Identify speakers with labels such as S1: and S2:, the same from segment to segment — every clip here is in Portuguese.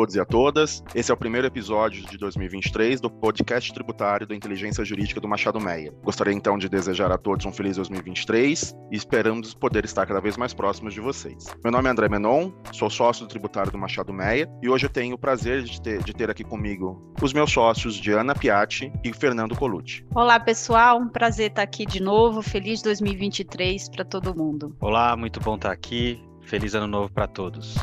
S1: Todos e a todas. Esse é o primeiro episódio de 2023 do podcast tributário da Inteligência Jurídica do Machado Meia. Gostaria então de desejar a todos um feliz 2023 e esperamos poder estar cada vez mais próximos de vocês. Meu nome é André Menon, sou sócio do tributário do Machado Meia e hoje eu tenho o prazer de ter, de ter aqui comigo os meus sócios Diana Piatti e Fernando Colucci.
S2: Olá pessoal, um prazer estar aqui de novo. Feliz 2023 para todo mundo.
S3: Olá, muito bom estar aqui. Feliz ano novo para todos.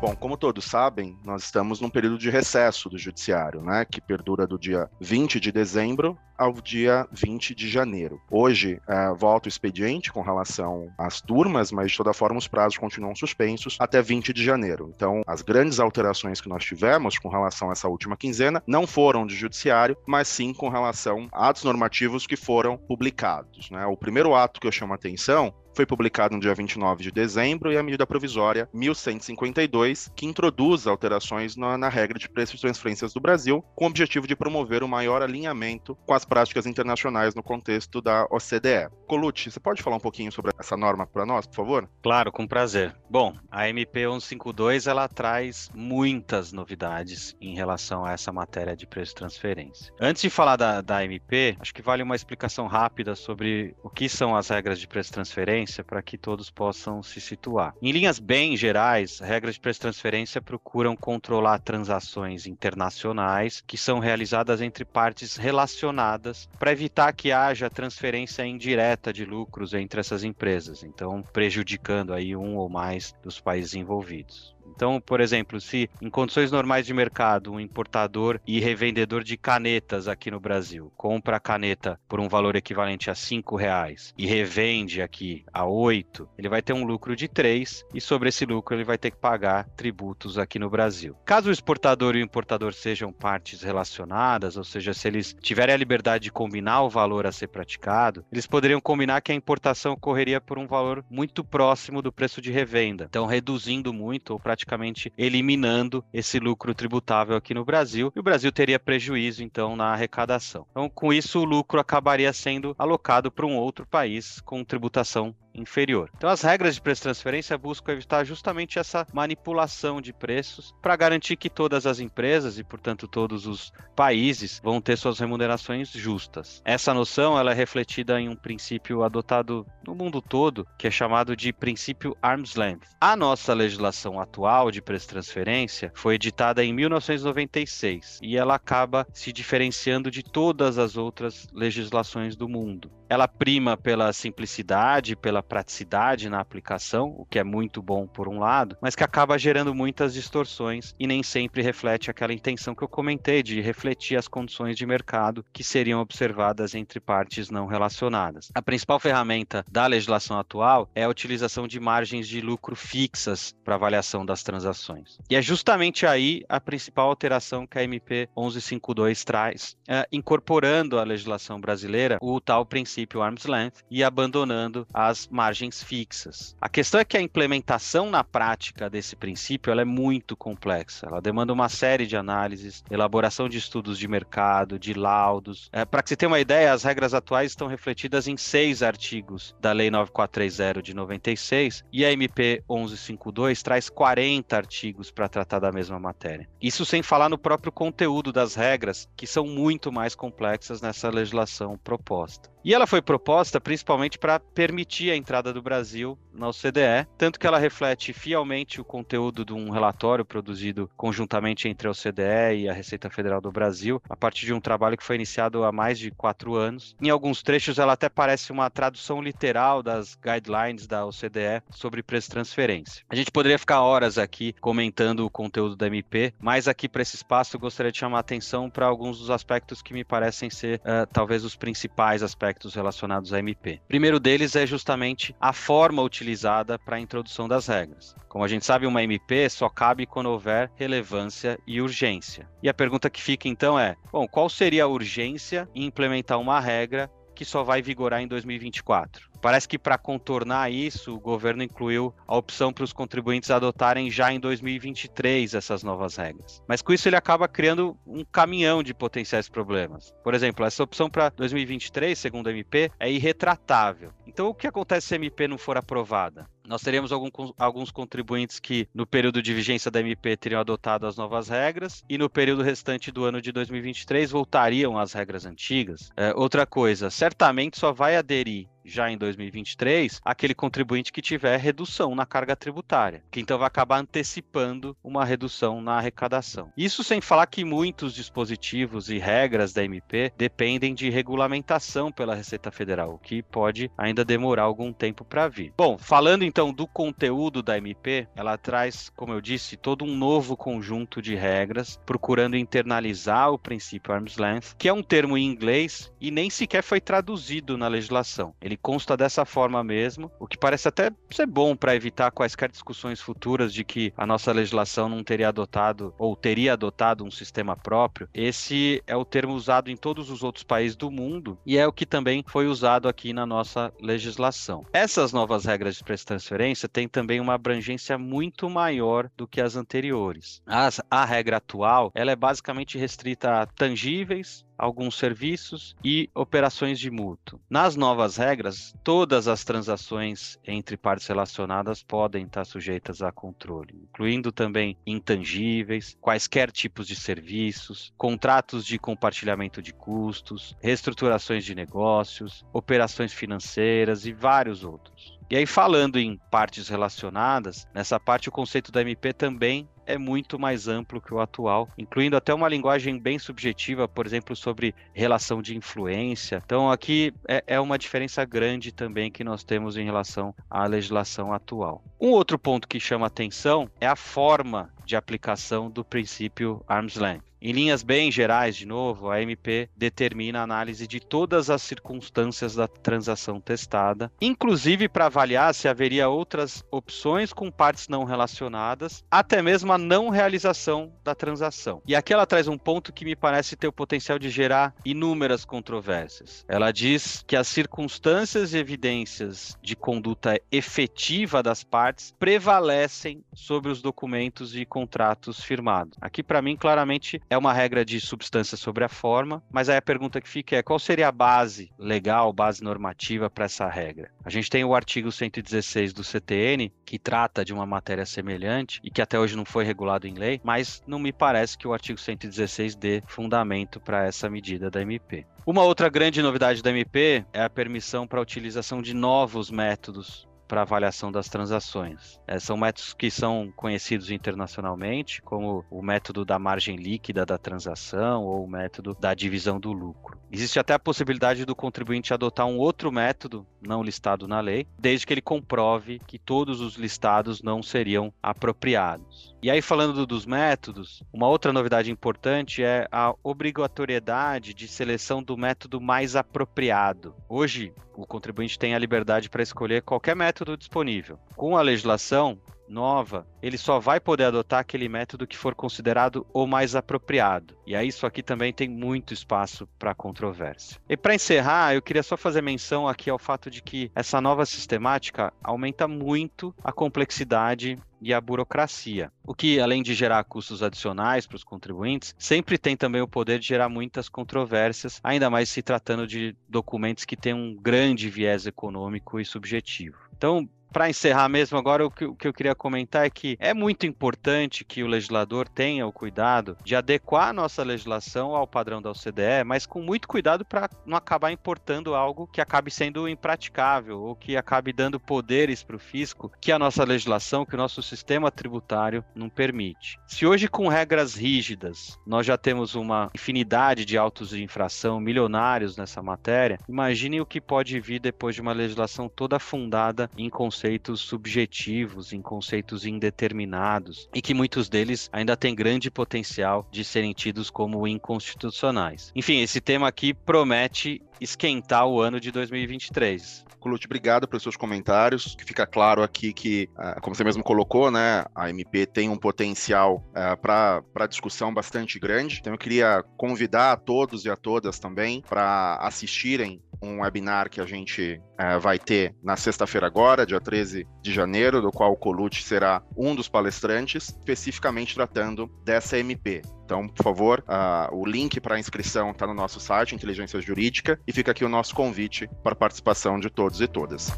S1: Bom, como todos sabem, nós estamos num período de recesso do judiciário, né, que perdura do dia 20 de dezembro ao dia 20 de janeiro. Hoje é, volta o expediente com relação às turmas, mas de toda forma os prazos continuam suspensos até 20 de janeiro. Então, as grandes alterações que nós tivemos com relação a essa última quinzena não foram de judiciário, mas sim com relação a atos normativos que foram publicados. Né? O primeiro ato que eu chamo a atenção foi publicado no dia 29 de dezembro e a medida provisória 1152, que introduz alterações na, na, regra de preços de transferências do Brasil, com o objetivo de promover o maior alinhamento com as práticas internacionais no contexto da OCDE. Colucci, você pode falar um pouquinho sobre essa norma para nós, por favor?
S3: Claro, com prazer. Bom, a MP 1152 ela traz muitas novidades em relação a essa matéria de preço de transferência. Antes de falar da, da MP, acho que vale uma explicação rápida sobre o que são as regras de preço de transferência transferência para que todos possam se situar. Em linhas bem gerais, regras de preço de transferência procuram controlar transações internacionais que são realizadas entre partes relacionadas para evitar que haja transferência indireta de lucros entre essas empresas, então prejudicando aí um ou mais dos países envolvidos. Então, por exemplo, se em condições normais de mercado, um importador e revendedor de canetas aqui no Brasil compra a caneta por um valor equivalente a cinco reais e revende aqui a oito, ele vai ter um lucro de três e sobre esse lucro ele vai ter que pagar tributos aqui no Brasil. Caso o exportador e o importador sejam partes relacionadas, ou seja, se eles tiverem a liberdade de combinar o valor a ser praticado, eles poderiam combinar que a importação ocorreria por um valor muito próximo do preço de revenda, então reduzindo muito ou praticamente eliminando esse lucro tributável aqui no Brasil, e o Brasil teria prejuízo, então, na arrecadação. Então, com isso, o lucro acabaria sendo alocado para um outro país com tributação inferior. Então, as regras de preço de transferência buscam evitar justamente essa manipulação de preços para garantir que todas as empresas e, portanto, todos os países vão ter suas remunerações justas. Essa noção ela é refletida em um princípio adotado no mundo todo, que é chamado de princípio arm's length. A nossa legislação atual de preço de transferência foi editada em 1996 e ela acaba se diferenciando de todas as outras legislações do mundo. Ela prima pela simplicidade, pela praticidade na aplicação, o que é muito bom por um lado, mas que acaba gerando muitas distorções e nem sempre reflete aquela intenção que eu comentei de refletir as condições de mercado que seriam observadas entre partes não relacionadas. A principal ferramenta da legislação atual é a utilização de margens de lucro fixas para avaliação das transações. E é justamente aí a principal alteração que a MP 1152 traz, é, incorporando à legislação brasileira o tal princípio princípio arm's length e abandonando as margens fixas. A questão é que a implementação na prática desse princípio ela é muito complexa. Ela demanda uma série de análises, elaboração de estudos de mercado, de laudos. É, Para que você tenha uma ideia, as regras atuais estão refletidas em seis artigos da Lei 9430 de 96 e a MP 1152 traz 40 artigos para tratar da mesma matéria. Isso sem falar no próprio conteúdo das regras, que são muito mais complexas nessa legislação proposta. E ela foi proposta principalmente para permitir a entrada do Brasil na OCDE, tanto que ela reflete fielmente o conteúdo de um relatório produzido conjuntamente entre a OCDE e a Receita Federal do Brasil, a partir de um trabalho que foi iniciado há mais de quatro anos. Em alguns trechos, ela até parece uma tradução literal das guidelines da OCDE sobre preço de transferência. A gente poderia ficar horas aqui comentando o conteúdo da MP, mas aqui para esse espaço eu gostaria de chamar a atenção para alguns dos aspectos que me parecem ser uh, talvez os principais aspectos relacionados à MP. O primeiro deles é justamente a forma utilizada para a introdução das regras. Como a gente sabe, uma MP só cabe quando houver relevância e urgência. E a pergunta que fica então é: bom, qual seria a urgência em implementar uma regra que só vai vigorar em 2024? Parece que para contornar isso, o governo incluiu a opção para os contribuintes adotarem já em 2023 essas novas regras. Mas com isso ele acaba criando um caminhão de potenciais problemas. Por exemplo, essa opção para 2023, segundo a MP, é irretratável. Então, o que acontece se a MP não for aprovada? Nós teríamos algum, alguns contribuintes que, no período de vigência da MP, teriam adotado as novas regras e, no período restante do ano de 2023, voltariam às regras antigas. É, outra coisa, certamente só vai aderir já em 2023 aquele contribuinte que tiver redução na carga tributária, que então vai acabar antecipando uma redução na arrecadação. Isso sem falar que muitos dispositivos e regras da MP dependem de regulamentação pela Receita Federal, o que pode ainda demorar algum tempo para vir. Bom, falando então do conteúdo da MP, ela traz, como eu disse, todo um novo conjunto de regras, procurando internalizar o princípio arm's length, que é um termo em inglês e nem sequer foi traduzido na legislação. Consta dessa forma mesmo, o que parece até ser bom para evitar quaisquer discussões futuras de que a nossa legislação não teria adotado ou teria adotado um sistema próprio. Esse é o termo usado em todos os outros países do mundo e é o que também foi usado aqui na nossa legislação. Essas novas regras de preço transferência têm também uma abrangência muito maior do que as anteriores. As, a regra atual ela é basicamente restrita a tangíveis, alguns serviços e operações de mútuo. Nas novas regras, todas as transações entre partes relacionadas podem estar sujeitas a controle, incluindo também intangíveis, quaisquer tipos de serviços, contratos de compartilhamento de custos, reestruturações de negócios, operações financeiras e vários outros. E aí, falando em partes relacionadas, nessa parte o conceito da MP também é muito mais amplo que o atual, incluindo até uma linguagem bem subjetiva, por exemplo, sobre relação de influência. Então, aqui é, é uma diferença grande também que nós temos em relação à legislação atual. Um outro ponto que chama atenção é a forma de aplicação do princípio arm's length. Em linhas bem gerais, de novo, a MP determina a análise de todas as circunstâncias da transação testada, inclusive para avaliar se haveria outras opções com partes não relacionadas, até mesmo a não realização da transação. E aqui ela traz um ponto que me parece ter o potencial de gerar inúmeras controvérsias. Ela diz que as circunstâncias e evidências de conduta efetiva das partes prevalecem sobre os documentos e contratos firmados. Aqui, para mim, claramente é uma regra de substância sobre a forma, mas aí a pergunta que fica é qual seria a base legal, base normativa para essa regra? A gente tem o artigo 116 do CTN, que trata de uma matéria semelhante e que até hoje não foi regulado em lei, mas não me parece que o artigo 116 dê fundamento para essa medida da MP. Uma outra grande novidade da MP é a permissão para a utilização de novos métodos para avaliação das transações. É, são métodos que são conhecidos internacionalmente, como o método da margem líquida da transação ou o método da divisão do lucro. Existe até a possibilidade do contribuinte adotar um outro método não listado na lei, desde que ele comprove que todos os listados não seriam apropriados. E aí, falando dos métodos, uma outra novidade importante é a obrigatoriedade de seleção do método mais apropriado. Hoje, o contribuinte tem a liberdade para escolher qualquer método disponível. Com a legislação, nova, ele só vai poder adotar aquele método que for considerado o mais apropriado. E aí isso aqui também tem muito espaço para controvérsia. E para encerrar, eu queria só fazer menção aqui ao fato de que essa nova sistemática aumenta muito a complexidade e a burocracia. O que, além de gerar custos adicionais para os contribuintes, sempre tem também o poder de gerar muitas controvérsias, ainda mais se tratando de documentos que têm um grande viés econômico e subjetivo. Então, para encerrar mesmo agora, o que, o que, eu queria comentar é que é muito importante que o legislador tenha o cuidado de adequar a nossa legislação ao padrão da OCDE, mas com muito cuidado para não acabar importando algo que acabe sendo impraticável ou que acabe dando poderes para o fisco que a nossa legislação, que o nosso sistema tributário não permite. Se hoje, com regras rígidas, nós já temos uma infinidade de autos de infração milionários nessa matéria, imagine o que pode vir depois de uma legislação toda fundada em conceitos conceitos subjetivos, em conceitos indeterminados, e que muitos deles ainda têm grande potencial de serem tidos como inconstitucionais. Enfim, esse tema aqui promete esquentar o ano de 2023.
S1: Colucci, obrigado pelos seus comentários. Fica claro aqui que, ah, como você mesmo colocou, né, a MP tem um potencial uh, ah, para discussão bastante grande. Então, eu queria convidar a todos e a todas também para assistirem um webinar que a gente uh, vai ter na sexta-feira agora, dia 13 de janeiro, do qual o Colucci será um dos palestrantes, especificamente tratando dessa MP. Então, por favor, uh, o link para a inscrição está no nosso site, Inteligência Jurídica, e fica aqui o nosso convite para a participação de todos e todas.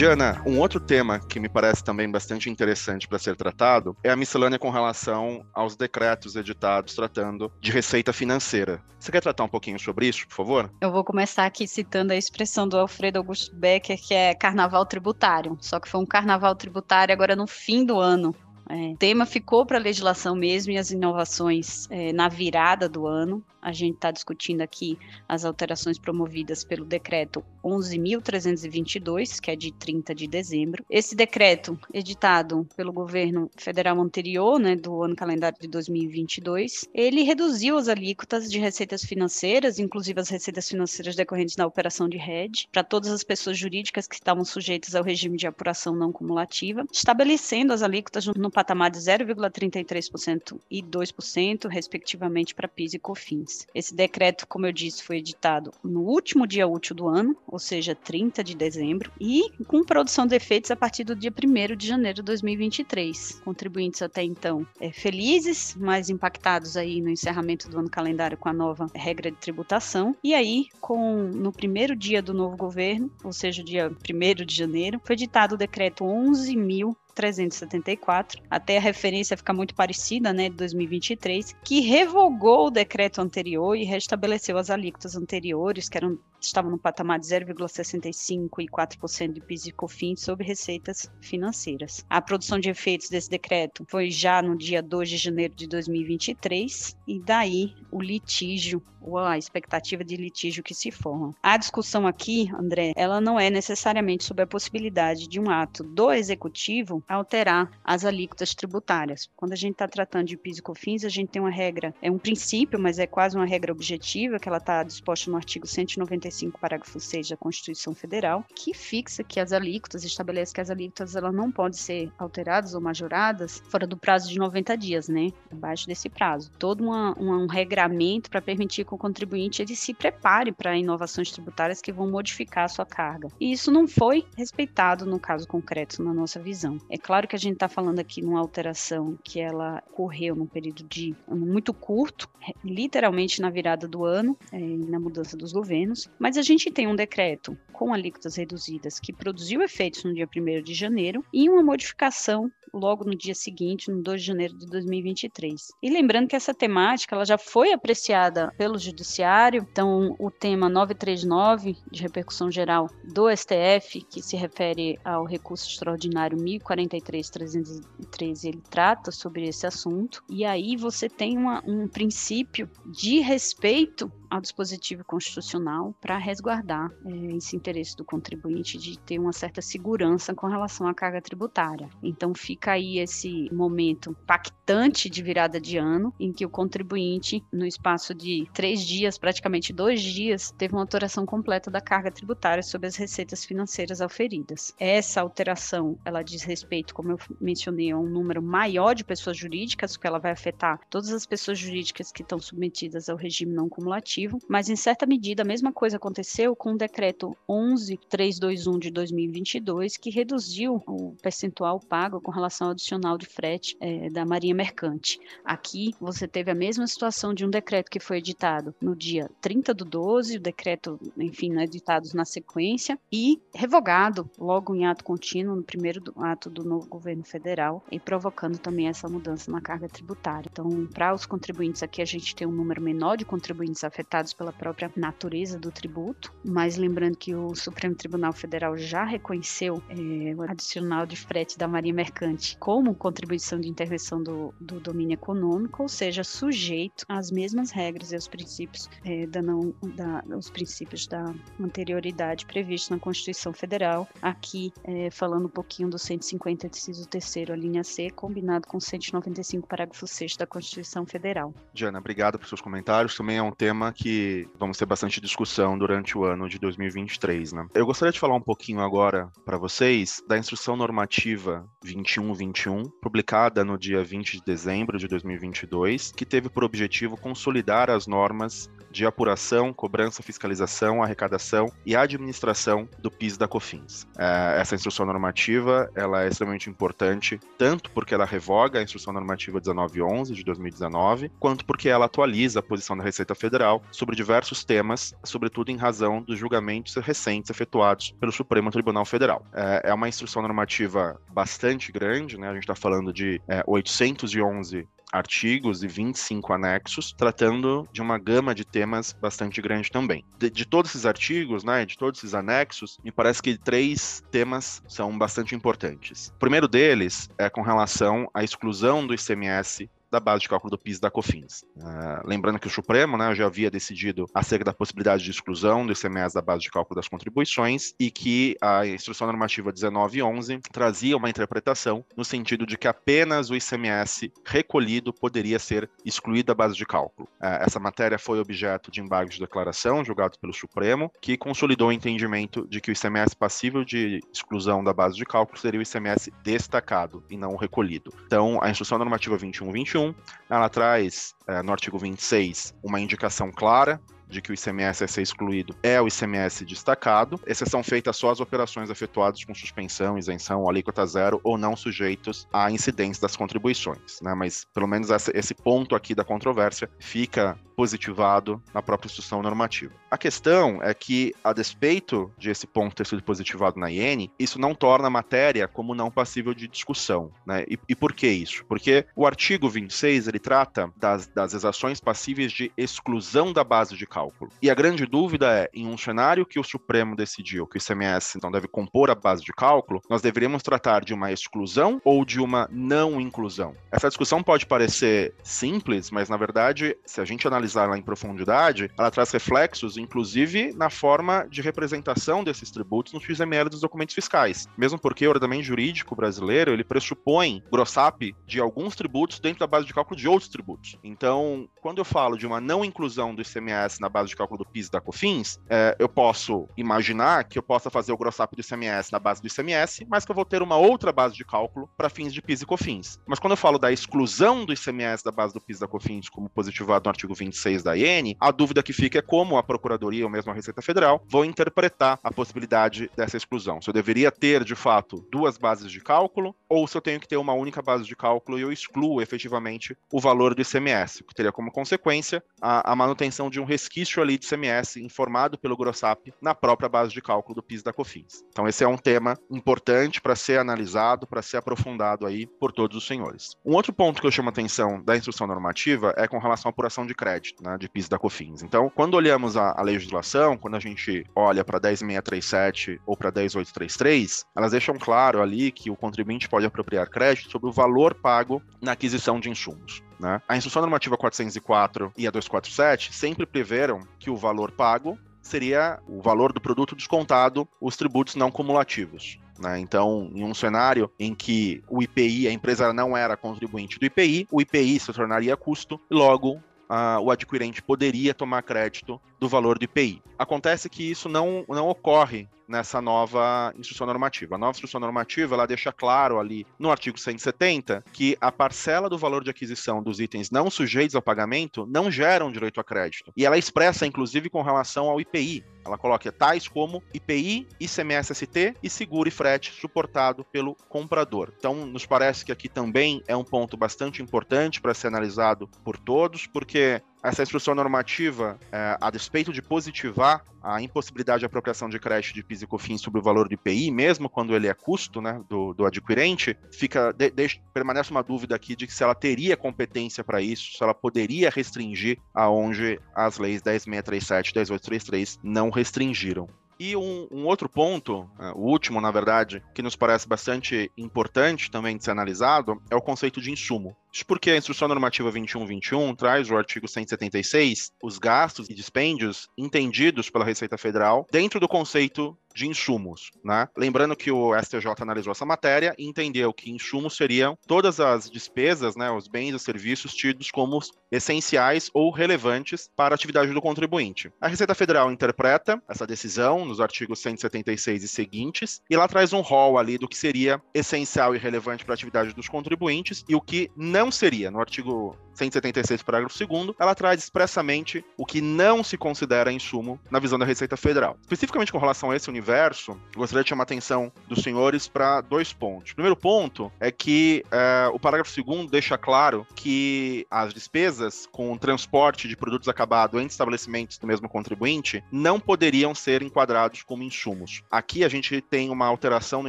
S1: Diana, um outro tema que me parece também bastante interessante para ser tratado é a miscelânea com relação aos decretos editados tratando de receita financeira. Você quer tratar um pouquinho sobre isso, por favor?
S2: Eu vou começar aqui citando a expressão do Alfredo Augusto Becker, que é carnaval tributário. Só que foi um carnaval tributário agora no fim do ano. É, o tema ficou para a legislação mesmo e as inovações é, na virada do ano. A gente está discutindo aqui as alterações promovidas pelo decreto 11.322, que é de 30 de dezembro. Esse decreto, editado pelo governo federal anterior, né, do ano calendário de 2022, ele reduziu as alíquotas de receitas financeiras, inclusive as receitas financeiras decorrentes da operação de rede, para todas as pessoas jurídicas que estavam sujeitas ao regime de apuração não cumulativa, estabelecendo as alíquotas no patamar de 0,33% e 2%, respectivamente, para PIS e COFINS. Esse decreto, como eu disse, foi editado no último dia útil do ano, ou seja, 30 de dezembro, e com produção de efeitos a partir do dia 1 de janeiro de 2023. Contribuintes até então é, felizes, mas impactados aí no encerramento do ano calendário com a nova regra de tributação. E aí, com no primeiro dia do novo governo, ou seja, dia 1 de janeiro, foi editado o decreto 11.000 374, até a referência fica muito parecida, né, de 2023, que revogou o decreto anterior e restabeleceu as alíquotas anteriores, que eram estavam no patamar de 0,65% e 4% de PIS e COFINS sobre receitas financeiras. A produção de efeitos desse decreto foi já no dia 2 de janeiro de 2023, e daí o litígio, ou a expectativa de litígio que se forma. A discussão aqui, André, ela não é necessariamente sobre a possibilidade de um ato do executivo alterar as alíquotas tributárias. Quando a gente está tratando de PIS e COFINS, a gente tem uma regra, é um princípio, mas é quase uma regra objetiva, que ela está disposta no artigo 195 35, parágrafo 6 da Constituição Federal, que fixa que as alíquotas, estabelece que as alíquotas elas não podem ser alteradas ou majoradas fora do prazo de 90 dias, né? Abaixo desse prazo. Todo uma, uma, um regramento para permitir que o contribuinte ele se prepare para inovações tributárias que vão modificar a sua carga. E isso não foi respeitado no caso concreto, na nossa visão. É claro que a gente está falando aqui numa alteração que ela ocorreu num período de muito curto, literalmente na virada do ano, é, na mudança dos governos, mas a gente tem um decreto com alíquotas reduzidas que produziu efeitos no dia 1 de janeiro e uma modificação logo no dia seguinte, no 2 de janeiro de 2023. E lembrando que essa temática ela já foi apreciada pelo Judiciário, então o tema 939, de repercussão geral do STF, que se refere ao recurso extraordinário 1043-313, ele trata sobre esse assunto, e aí você tem uma, um princípio de respeito ao dispositivo constitucional para resguardar é, esse interesse do contribuinte de ter uma certa segurança com relação à carga tributária. Então fica aí esse momento impactante de virada de ano, em que o contribuinte, no espaço de três dias, praticamente dois dias, teve uma alteração completa da carga tributária sobre as receitas financeiras auferidas. Essa alteração, ela diz respeito, como eu mencionei, a um número maior de pessoas jurídicas, porque ela vai afetar todas as pessoas jurídicas que estão submetidas ao regime não cumulativo mas em certa medida a mesma coisa aconteceu com o decreto 11321 de 2022, que reduziu o percentual pago com relação ao adicional de frete é, da Marinha Mercante. Aqui você teve a mesma situação de um decreto que foi editado no dia 30 do 12, o decreto, enfim, né, editados na sequência, e revogado logo em ato contínuo, no primeiro ato do novo governo federal, e provocando também essa mudança na carga tributária. Então, para os contribuintes aqui, a gente tem um número menor de contribuintes afetados pela própria natureza do tributo, mas lembrando que o Supremo Tribunal Federal já reconheceu é, o adicional de frete da Marinha Mercante como contribuição de intervenção do, do domínio econômico, ou seja, sujeito às mesmas regras e aos princípios é, da não, da, os princípios da anterioridade previstos na Constituição Federal. Aqui, é, falando um pouquinho do 150, inciso 3 a linha C, combinado com 195, parágrafo 6 da Constituição Federal.
S1: Diana, obrigado por seus comentários. Também é um tema que vamos ter bastante discussão durante o ano de 2023, né? Eu gostaria de falar um pouquinho agora para vocês da Instrução Normativa 2121, publicada no dia 20 de dezembro de 2022, que teve por objetivo consolidar as normas de apuração, cobrança, fiscalização, arrecadação e administração do PIS da COFINS. É, essa instrução normativa ela é extremamente importante, tanto porque ela revoga a instrução normativa 1911 de 2019, quanto porque ela atualiza a posição da Receita Federal sobre diversos temas, sobretudo em razão dos julgamentos recentes efetuados pelo Supremo Tribunal Federal. É, é uma instrução normativa bastante grande, né? A gente está falando de é, 811 artigos e 25 anexos, tratando de uma gama de temas bastante grande também. De, de, todos esses artigos, né, de todos esses anexos, me parece que três temas são bastante importantes. O primeiro deles é com relação à exclusão do ICMS da base de cálculo do PIS da COFINS. Uh, lembrando que o Supremo né, já havia decidido acerca da possibilidade de exclusão do ICMS da base de cálculo das contribuições e que a Instrução Normativa 1911 trazia uma interpretação no sentido de que apenas o ICMS recolhido poderia ser excluído da base de cálculo. Uh, essa matéria foi objeto de embargo de declaração julgado pelo Supremo, que consolidou o entendimento de que o ICMS passível de exclusão da base de cálculo seria o ICMS destacado e não recolhido. Então, a Instrução Normativa 2121 21, ela traz, é, no artigo 26, uma indicação clara de que o ICMS a ser excluído é o ICMS destacado, exceção feita só as operações efetuadas com suspensão, isenção, alíquota zero ou não sujeitos à incidência das contribuições. Né? Mas pelo menos esse ponto aqui da controvérsia fica positivado na própria instrução normativa. A questão é que, a despeito de esse ponto ter sido positivado na IN, isso não torna a matéria como não passível de discussão. Né? E, e por que isso? Porque o artigo 26 ele trata das, das exações passíveis de exclusão da base de cálculo. E a grande dúvida é, em um cenário que o Supremo decidiu que o ICMS então deve compor a base de cálculo, nós deveríamos tratar de uma exclusão ou de uma não inclusão? Essa discussão pode parecer simples, mas na verdade, se a gente analisar analisar em profundidade, ela traz reflexos, inclusive, na forma de representação desses tributos no XML dos documentos fiscais. Mesmo porque o ordenamento jurídico brasileiro, ele pressupõe grossap de alguns tributos dentro da base de cálculo de outros tributos. Então, quando eu falo de uma não inclusão do ICMS na base de cálculo do PIS e da COFINS, é, eu posso imaginar que eu possa fazer o grossap do ICMS na base do ICMS, mas que eu vou ter uma outra base de cálculo para fins de PIS e COFINS. Mas quando eu falo da exclusão do ICMS da base do PIS e da COFINS, como positivado no artigo 20 26 da IN, a dúvida que fica é como a Procuradoria ou mesmo a Receita Federal vão interpretar a possibilidade dessa exclusão. Se eu deveria ter, de fato, duas bases de cálculo, ou se eu tenho que ter uma única base de cálculo e eu excluo efetivamente o valor do ICMS, que teria como consequência a, a manutenção de um resquício ali de ICMS informado pelo Grossap na própria base de cálculo do PIS da COFINS. Então esse é um tema importante para ser analisado, para ser aprofundado aí por todos os senhores. Um outro ponto que eu chamo a atenção da instrução normativa é com relação à apuração de crédito crédito, né, de PIS da COFINS. Então, quando olhamos a, a legislação, quando a gente olha para 10637 ou para 10833, elas deixam claro ali que o contribuinte pode apropriar crédito sobre o valor pago na aquisição de insumos. Né? A Instrução Normativa 404 e a 247 sempre preveram que o valor pago seria o valor do produto descontado os tributos não cumulativos. Né? Então, em um cenário em que o IPI, a empresa não era contribuinte do IPI, o IPI se tornaria custo e logo uh, o adquirente poderia tomar crédito do valor do IPI. Acontece que isso não, não ocorre nessa nova instrução normativa. A nova instrução normativa, ela deixa claro ali no artigo 170 que a parcela do valor de aquisição dos itens não sujeitos ao pagamento não geram direito a crédito. E ela expressa, inclusive, com relação ao IPI. Ela coloca tais como IPI, ICMS-ST e seguro e frete suportado pelo comprador. Então, nos parece que aqui também é um ponto bastante importante para ser analisado por todos, porque essa instrução normativa, é, a despeito de positivar a impossibilidade de apropriação de crédito de PIS e COFINS sobre o valor do IPI, mesmo quando ele é custo né, do, do adquirente, fica de, de, permanece uma dúvida aqui de se ela teria competência para isso, se ela poderia restringir aonde as leis 10637 e 10833 não restringiram. E um, um outro ponto, uh, o último, na verdade, que nos parece bastante importante também de ser analisado, é o conceito de insumo. Isso porque a Instrução Normativa 2121 traz o artigo 176, os gastos e dispêndios entendidos pela Receita Federal dentro do conceito de insumos, né? Lembrando que o STJ analisou essa matéria e entendeu que insumos seriam todas as despesas, né, os bens e serviços tidos como essenciais ou relevantes para a atividade do contribuinte. A Receita Federal interpreta essa decisão nos artigos 176 e seguintes e lá traz um rol ali do que seria essencial e relevante para a atividade dos contribuintes e o que não não seria, no artigo 176, parágrafo 2, ela traz expressamente o que não se considera insumo na visão da Receita Federal. Especificamente com relação a esse universo, gostaria de chamar a atenção dos senhores para dois pontos. O primeiro ponto é que é, o parágrafo 2 deixa claro que as despesas com transporte de produtos acabados entre estabelecimentos do mesmo contribuinte não poderiam ser enquadrados como insumos. Aqui a gente tem uma alteração no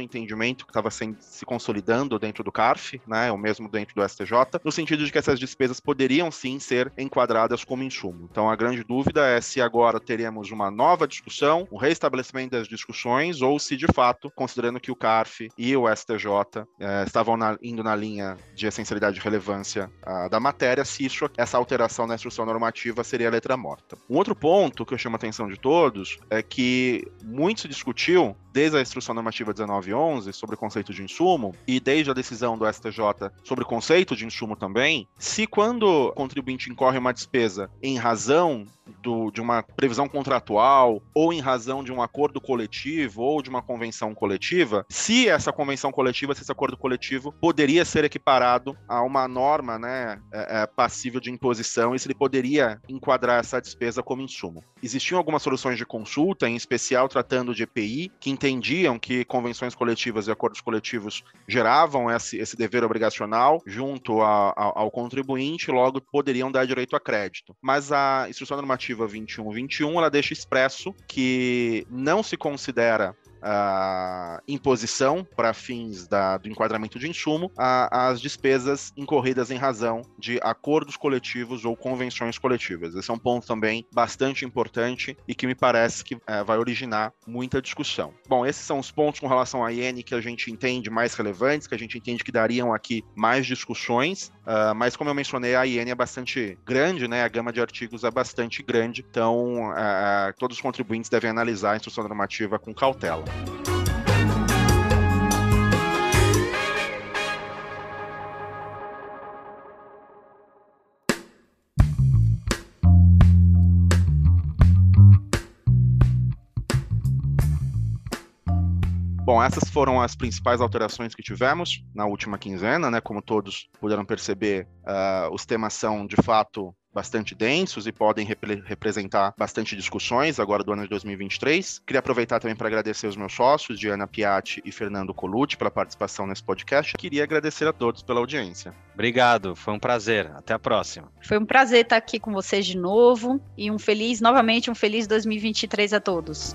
S1: entendimento que estava se consolidando dentro do CARF, né, o mesmo dentro do STJ, no sentido de que essas despesas poderiam sim ser enquadradas como insumo. Então a grande dúvida é se agora teremos uma nova discussão, um reestabelecimento das discussões, ou se de fato, considerando que o CARF e o STJ eh, estavam na, indo na linha de essencialidade e relevância ah, da matéria, se isso, essa alteração na instrução normativa seria letra morta. Um outro ponto que eu chamo a atenção de todos é que muito se discutiu desde a instrução normativa 1911 sobre o conceito de insumo e desde a decisão do STJ sobre o conceito de insumo também, se quando o contribuinte incorre uma despesa em razão do, de uma previsão contratual ou em razão de um acordo coletivo ou de uma convenção coletiva, se essa convenção coletiva, se esse acordo coletivo poderia ser equiparado a uma norma né, é, é, passível de imposição e se ele poderia enquadrar essa despesa como insumo. Existiam algumas soluções de consulta, em especial tratando de EPI, que entendiam que convenções coletivas e acordos coletivos geravam esse, esse dever obrigacional junto a, a, ao contribuinte, logo poderiam dar direito a crédito. Mas a instrução normativa 2121 ela deixa expresso que não se considera a imposição para fins da, do enquadramento de insumo as despesas incorridas em razão de acordos coletivos ou convenções coletivas. Esse é um ponto também bastante importante e que me parece que é, vai originar muita discussão. Bom, esses são os pontos com relação à IN que a gente entende mais relevantes, que a gente entende que dariam aqui mais discussões, uh, mas como eu mencionei, a IN é bastante grande, né? A gama de artigos é bastante grande, então uh, todos os contribuintes devem analisar a instrução normativa com cautela. Bom, essas foram as principais alterações que tivemos na última quinzena, né? Como todos puderam perceber, uh, os temas são de fato bastante densos e podem repre representar bastante discussões agora do ano de 2023. Queria aproveitar também para agradecer os meus sócios, Diana Piatti e Fernando Colucci, pela participação nesse podcast. Queria agradecer a todos pela audiência.
S3: Obrigado, foi um prazer. Até a próxima.
S2: Foi um prazer estar aqui com vocês de novo e um feliz, novamente, um feliz 2023 a todos.